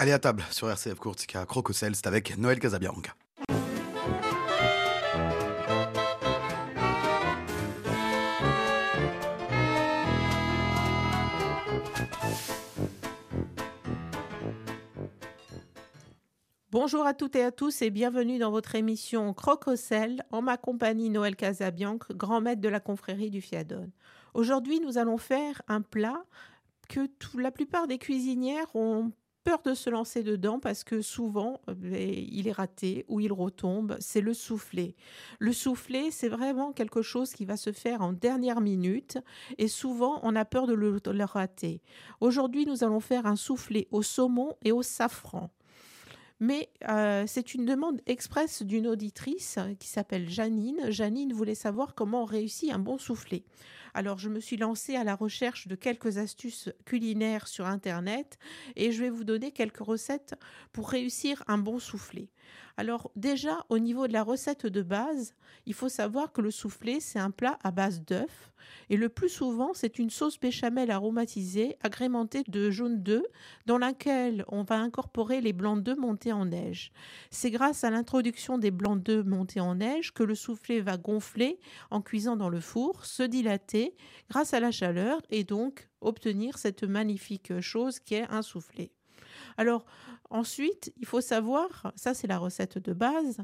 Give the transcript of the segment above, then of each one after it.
Allez à table sur RCF Courtica Crococel, c'est avec Noël Casabianca. Bonjour à toutes et à tous et bienvenue dans votre émission Crococel en ma compagnie Noël Casabianc, grand maître de la confrérie du Fiadone. Aujourd'hui, nous allons faire un plat que la plupart des cuisinières ont peur de se lancer dedans parce que souvent euh, il est raté ou il retombe, c'est le soufflé. Le soufflé, c'est vraiment quelque chose qui va se faire en dernière minute et souvent on a peur de le, rater. Aujourd'hui, nous allons faire un soufflé au saumon et au safran. Mais euh, c'est une demande express d'une auditrice qui s'appelle Janine. Janine voulait savoir comment on réussit un bon soufflé. Alors je me suis lancée à la recherche de quelques astuces culinaires sur Internet et je vais vous donner quelques recettes pour réussir un bon soufflé. Alors déjà au niveau de la recette de base, il faut savoir que le soufflé c'est un plat à base d'œufs et le plus souvent c'est une sauce béchamel aromatisée agrémentée de jaune d'œuf dans laquelle on va incorporer les blancs d'œufs montés en neige. C'est grâce à l'introduction des blancs d'œufs montés en neige que le soufflé va gonfler en cuisant dans le four, se dilater grâce à la chaleur et donc obtenir cette magnifique chose qui est un soufflé. Alors ensuite, il faut savoir, ça c'est la recette de base,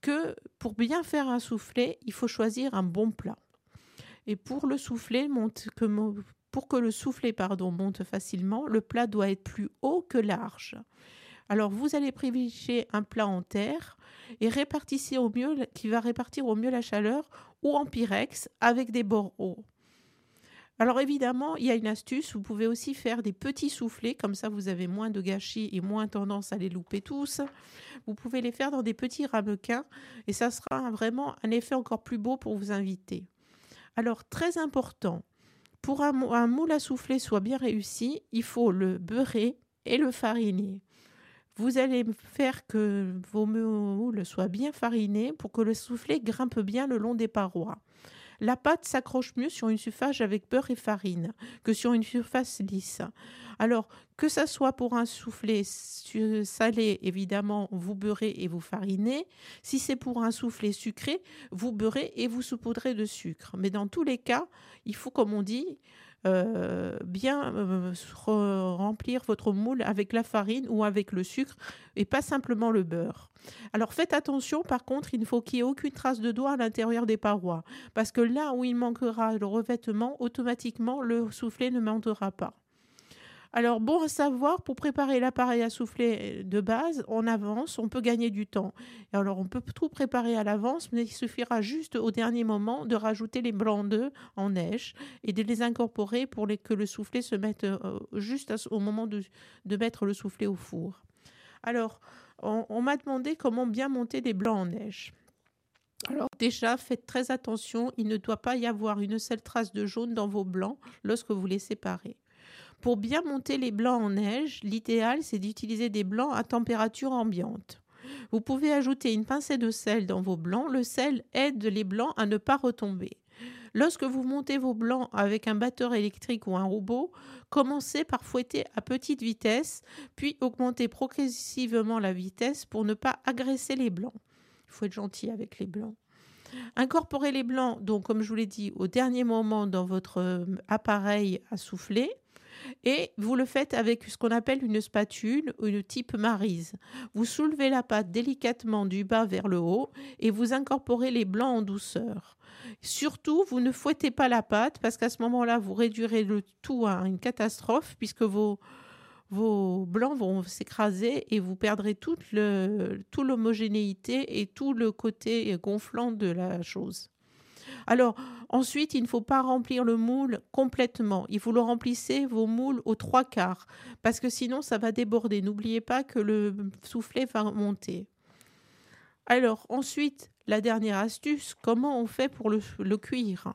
que pour bien faire un soufflé, il faut choisir un bon plat. Et pour le soufflé, que, pour que le soufflé pardon, monte facilement, le plat doit être plus haut que large. Alors vous allez privilégier un plat en terre et répartissez au mieux, qui va répartir au mieux la chaleur ou en pyrex avec des bords hauts. Alors évidemment, il y a une astuce, vous pouvez aussi faire des petits soufflets, comme ça vous avez moins de gâchis et moins tendance à les louper tous. Vous pouvez les faire dans des petits ramequins et ça sera vraiment un effet encore plus beau pour vous inviter. Alors très important, pour un, moule à souffler soit bien réussi, il faut le beurrer et le fariner. Vous allez faire que vos moules soient bien farinés pour que le soufflet grimpe bien le long des parois. La pâte s'accroche mieux sur une surface avec beurre et farine que sur une surface lisse. Alors, que ça soit pour un soufflé salé, évidemment, vous beurrez et vous farinez. Si c'est pour un soufflé sucré, vous beurrez et vous saupoudrez de sucre. Mais dans tous les cas, il faut, comme on dit, euh, bien euh, remplir votre moule avec la farine ou avec le sucre et pas simplement le beurre. Alors faites attention, par contre, il ne faut qu'il n'y ait aucune trace de doigt à l'intérieur des parois, parce que là où il manquera le revêtement, automatiquement le soufflet ne montera pas. Alors bon à savoir, pour préparer l'appareil à souffler de base, on avance, on peut gagner du temps. Alors on peut tout préparer à l'avance, mais il suffira juste au dernier moment de rajouter les blancs d'œufs en neige et de les incorporer pour que le soufflet se mette euh, juste au moment de, mettre le soufflet au four. Alors, on, on m'a demandé comment bien monter les blancs en neige. Alors déjà, faites très attention, il ne doit pas y avoir une seule trace de jaune dans vos blancs lorsque vous les séparez. Pour bien monter les blancs en neige, l'idéal c'est d'utiliser des blancs à température ambiante. Vous pouvez ajouter une pincée de sel dans vos blancs. Le sel aide les blancs à ne pas retomber. Lorsque vous montez vos blancs avec un batteur électrique ou un robot, commencez par fouetter à petite vitesse, puis augmentez progressivement la vitesse pour ne pas agresser les blancs. Il faut être gentil avec les blancs. Incorporez les blancs, donc comme je vous l'ai dit, au dernier moment dans votre euh, appareil à souffler et vous le faites avec ce qu'on appelle une spatule ou une type marise. Vous soulevez la pâte délicatement du bas vers le haut et vous incorporez les blancs en douceur. Surtout, vous ne fouettez pas la pâte parce qu'à ce moment-là, vous réduirez le tout à une catastrophe puisque vos, vos blancs vont s'écraser et vous perdrez toute l'homogénéité et tout le côté gonflant de la chose. Alors, ensuite, il ne faut pas remplir le moule complètement. Il faut le remplissez vos moules aux trois quarts, parce que sinon, ça va déborder. N'oubliez pas que le soufflet va monter. Alors, ensuite, la dernière astuce, comment on fait pour le, le cuire?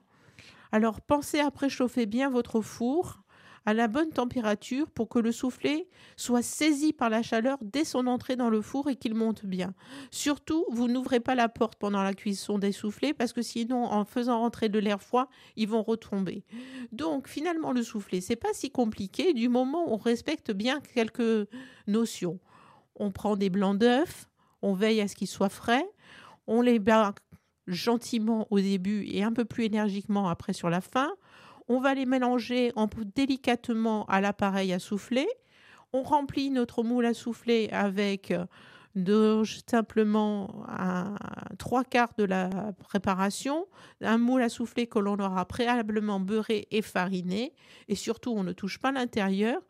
Alors, pensez à préchauffer bien votre four à la bonne température pour que le soufflé soit saisi par la chaleur dès son entrée dans le four et qu'il monte bien. Surtout, vous n'ouvrez pas la porte pendant la cuisson des soufflés parce que sinon, en faisant rentrer de l'air froid, ils vont retomber. Donc, finalement, le soufflé, c'est pas si compliqué du moment où on respecte bien quelques notions. On prend des blancs d'œufs, on veille à ce qu'ils soient frais, on les bat gentiment au début et un peu plus énergiquement après sur la fin. On va les mélanger en, délicatement à l'appareil à souffler. On remplit notre moule à souffler avec de simplement trois quarts de la préparation, un moule à souffler que l'on aura préalablement beurré et fariné, et surtout on ne touche pas l'intérieur.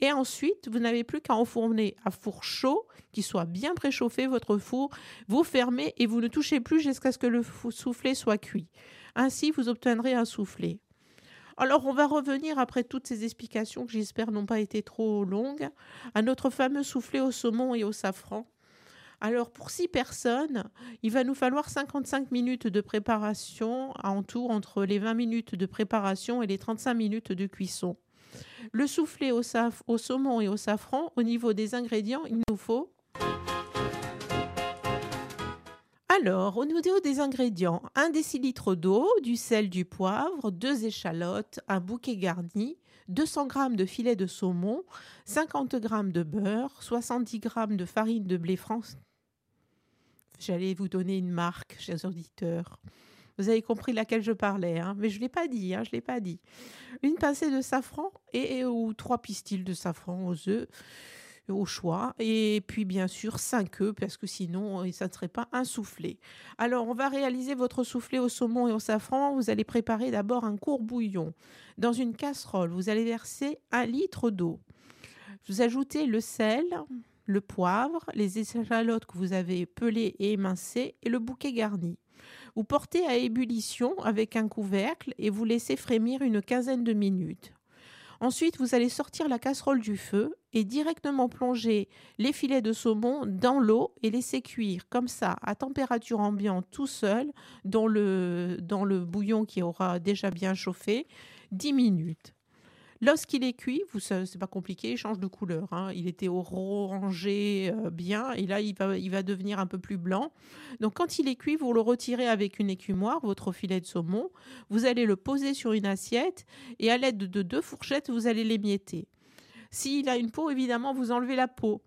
Et ensuite, vous n'avez plus qu'à enfourner à four chaud, qui soit bien préchauffé votre four, vous fermez et vous ne touchez plus jusqu'à ce que le soufflé soit cuit. Ainsi, vous obtiendrez un soufflé. Alors, on va revenir après toutes ces explications que j'espère n'ont pas été trop longues à notre fameux soufflé au saumon et au safran. Alors, pour six personnes, il va nous falloir 55 minutes de préparation en tout entre les 20 minutes de préparation et les 35 minutes de cuisson. Le soufflé au, au saumon et au safran, au niveau des ingrédients, il nous faut Alors, au niveau des ingrédients, un décilitre d'eau, du sel, du poivre, deux échalotes, un bouquet garni, 200 g de filet de saumon, 50 g de beurre, 70 g de farine de blé France. J'allais vous donner une marque, chers auditeurs. Vous avez compris laquelle je parlais, hein mais je ne l'ai pas dit, hein, je l'ai pas dit. Une pincée de safran et, ou trois pistils de safran aux œufs au choix. Et puis bien sûr 5 œufs parce que sinon euh, ça ne serait pas un soufflé. Alors on va réaliser votre soufflé au saumon et au safran. Vous allez préparer d'abord un court bouillon. Dans une casserole, vous allez verser un litre d'eau. Vous ajoutez le sel, le poivre, les échalotes que vous avez pelées et émincées et le bouquet garni. Vous portez à ébullition avec un couvercle et vous laissez frémir une quinzaine de minutes. Ensuite, vous allez sortir la casserole du feu et directement plonger les filets de saumon dans l'eau et laisser cuire comme ça à température ambiante tout seul dans le, bouillon qui aura déjà bien chauffé 10 minutes. Lorsqu'il est cuit, vous c'est pas compliqué, il change de couleur. Hein. Il était orangé euh, bien et là il va, il va devenir un peu plus blanc. Donc quand il est cuit, vous le retirez avec une écumoire, votre filet de saumon. Vous allez le poser sur une assiette et à l'aide de deux fourchettes, vous allez l'émietter. S'il a une peau, évidemment, vous enlevez la peau.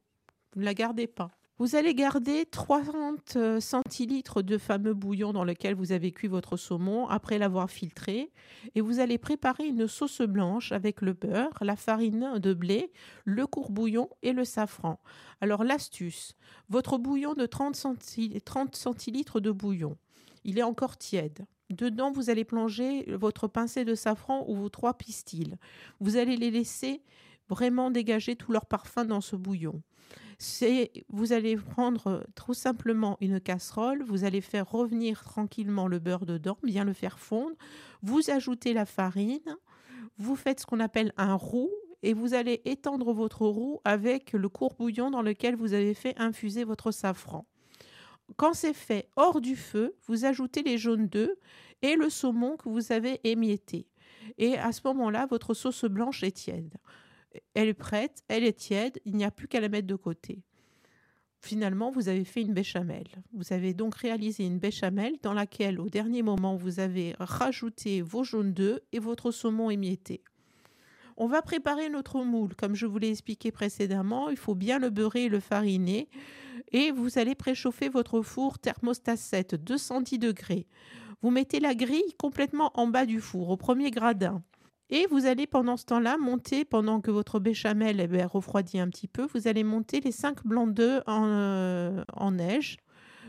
Vous ne la gardez pas. Vous allez garder 30 euh, centilitres de fameux bouillon dans lequel vous avez cuit votre saumon après l'avoir filtré et vous allez préparer une sauce blanche avec le beurre, la farine de blé, le court bouillon et le safran. Alors l'astuce, votre bouillon de 30, centilitres de bouillon, il est encore tiède. Dedans, vous allez plonger votre pincée de safran ou vos trois pistils. Vous allez les laisser vraiment dégager tout leur parfum dans ce bouillon vous allez prendre tout simplement une casserole, vous allez faire revenir tranquillement le beurre dedans, bien le faire fondre, vous ajoutez la farine, vous faites ce qu'on appelle un roux et vous allez étendre votre roux avec le court bouillon dans lequel vous avez fait infuser votre safran. Quand c'est fait hors du feu, vous ajoutez les jaunes d'œufs et le saumon que vous avez émietté. Et à ce moment-là, votre sauce blanche est tiède elle est prête, elle est tiède, il n'y a plus qu'à la mettre de côté. Finalement, vous avez fait une béchamel. Vous avez donc réalisé une béchamel dans laquelle, au dernier moment, vous avez rajouté vos jaunes d'œufs et votre saumon émietté. On va préparer notre moule. Comme je vous l'ai expliqué précédemment, il faut bien le beurrer et le fariner. Et vous allez préchauffer votre four thermostat 7, 210 degrés. Vous mettez la grille complètement en bas du four, au premier gradin. Et vous allez pendant ce temps-là monter, pendant que votre béchamel eh refroidit un petit peu, vous allez monter les 5 blancs d'œufs en, euh, en, neige.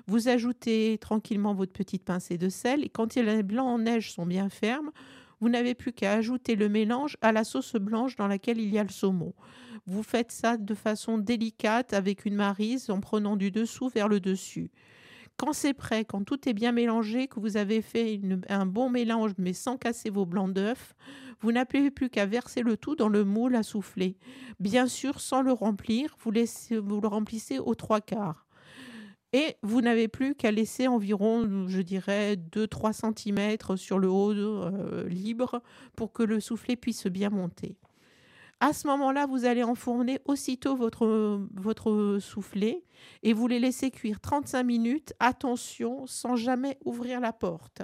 Vous ajoutez tranquillement votre petite pincée de sel et quand les blancs en neige sont bien fermes, vous n'avez plus qu'à ajouter le mélange à la sauce blanche dans laquelle il y a le saumon. Vous faites ça de façon délicate avec une marise en prenant du dessous vers le dessus. Quand c'est prêt, quand tout est bien mélangé, que vous avez fait un bon mélange mais sans casser vos blancs d'œufs, vous n'avez plus qu'à verser le tout dans le moule à souffler. Bien sûr, sans le remplir, vous, le remplissez aux trois quarts. Et vous n'avez plus qu'à laisser environ, je dirais, 2-3 cm sur le haut euh, libre pour que le soufflet puisse bien monter. À ce moment-là, vous allez enfourner aussitôt votre, votre soufflé et vous les laissez cuire 35 minutes. Attention, sans jamais ouvrir la porte.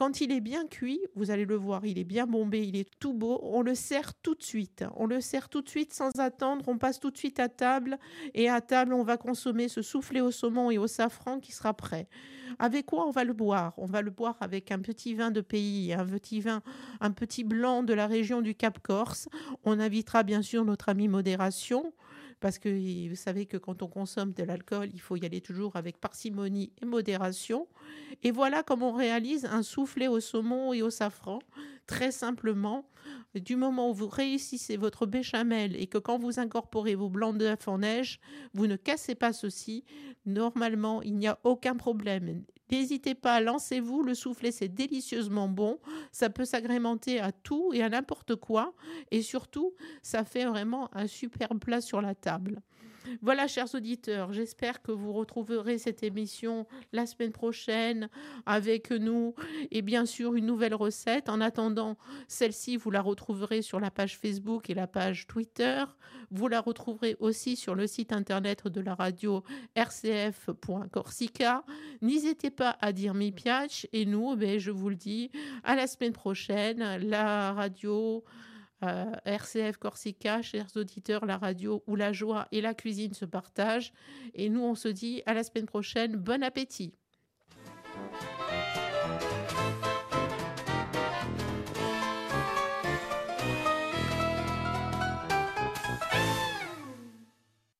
Quand il est bien cuit, vous allez le voir, il est bien bombé, il est tout beau, on le sert tout de suite. On le sert tout de suite sans attendre, on passe tout de suite à table et à table, on va consommer ce soufflé au saumon et au safran qui sera prêt. Avec quoi on va le boire? On va le boire avec un petit vin de pays, un petit vin, un petit blanc de la région du Cap Corse. On invitera bien sûr notre ami modération parce que vous savez que quand on consomme de l'alcool, il faut y aller toujours avec parcimonie et modération. Et voilà comment on réalise un soufflé au saumon et au safran, très simplement. Du moment où vous réussissez votre béchamel et que quand vous incorporez vos blancs d'œufs en neige, vous ne cassez pas ceci, normalement, il n'y a aucun problème. N'hésitez pas, lancez-vous, le soufflé c'est délicieusement bon, ça peut s'agrémenter à tout et à n'importe quoi, et surtout, ça fait vraiment un super plat sur la table. Voilà, chers auditeurs, j'espère que vous retrouverez cette émission la semaine prochaine avec nous et bien sûr une nouvelle recette. En attendant, celle-ci, vous la retrouverez sur la page Facebook et la page Twitter. Vous la retrouverez aussi sur le site internet de la radio rcf.corsica. N'hésitez pas à dire mi piace et nous, ben, je vous le dis, à la semaine prochaine. La radio euh, RCF Corsica, chers auditeurs, la radio où la joie et la cuisine se partagent. Et nous, on se dit à la semaine prochaine. Bon appétit.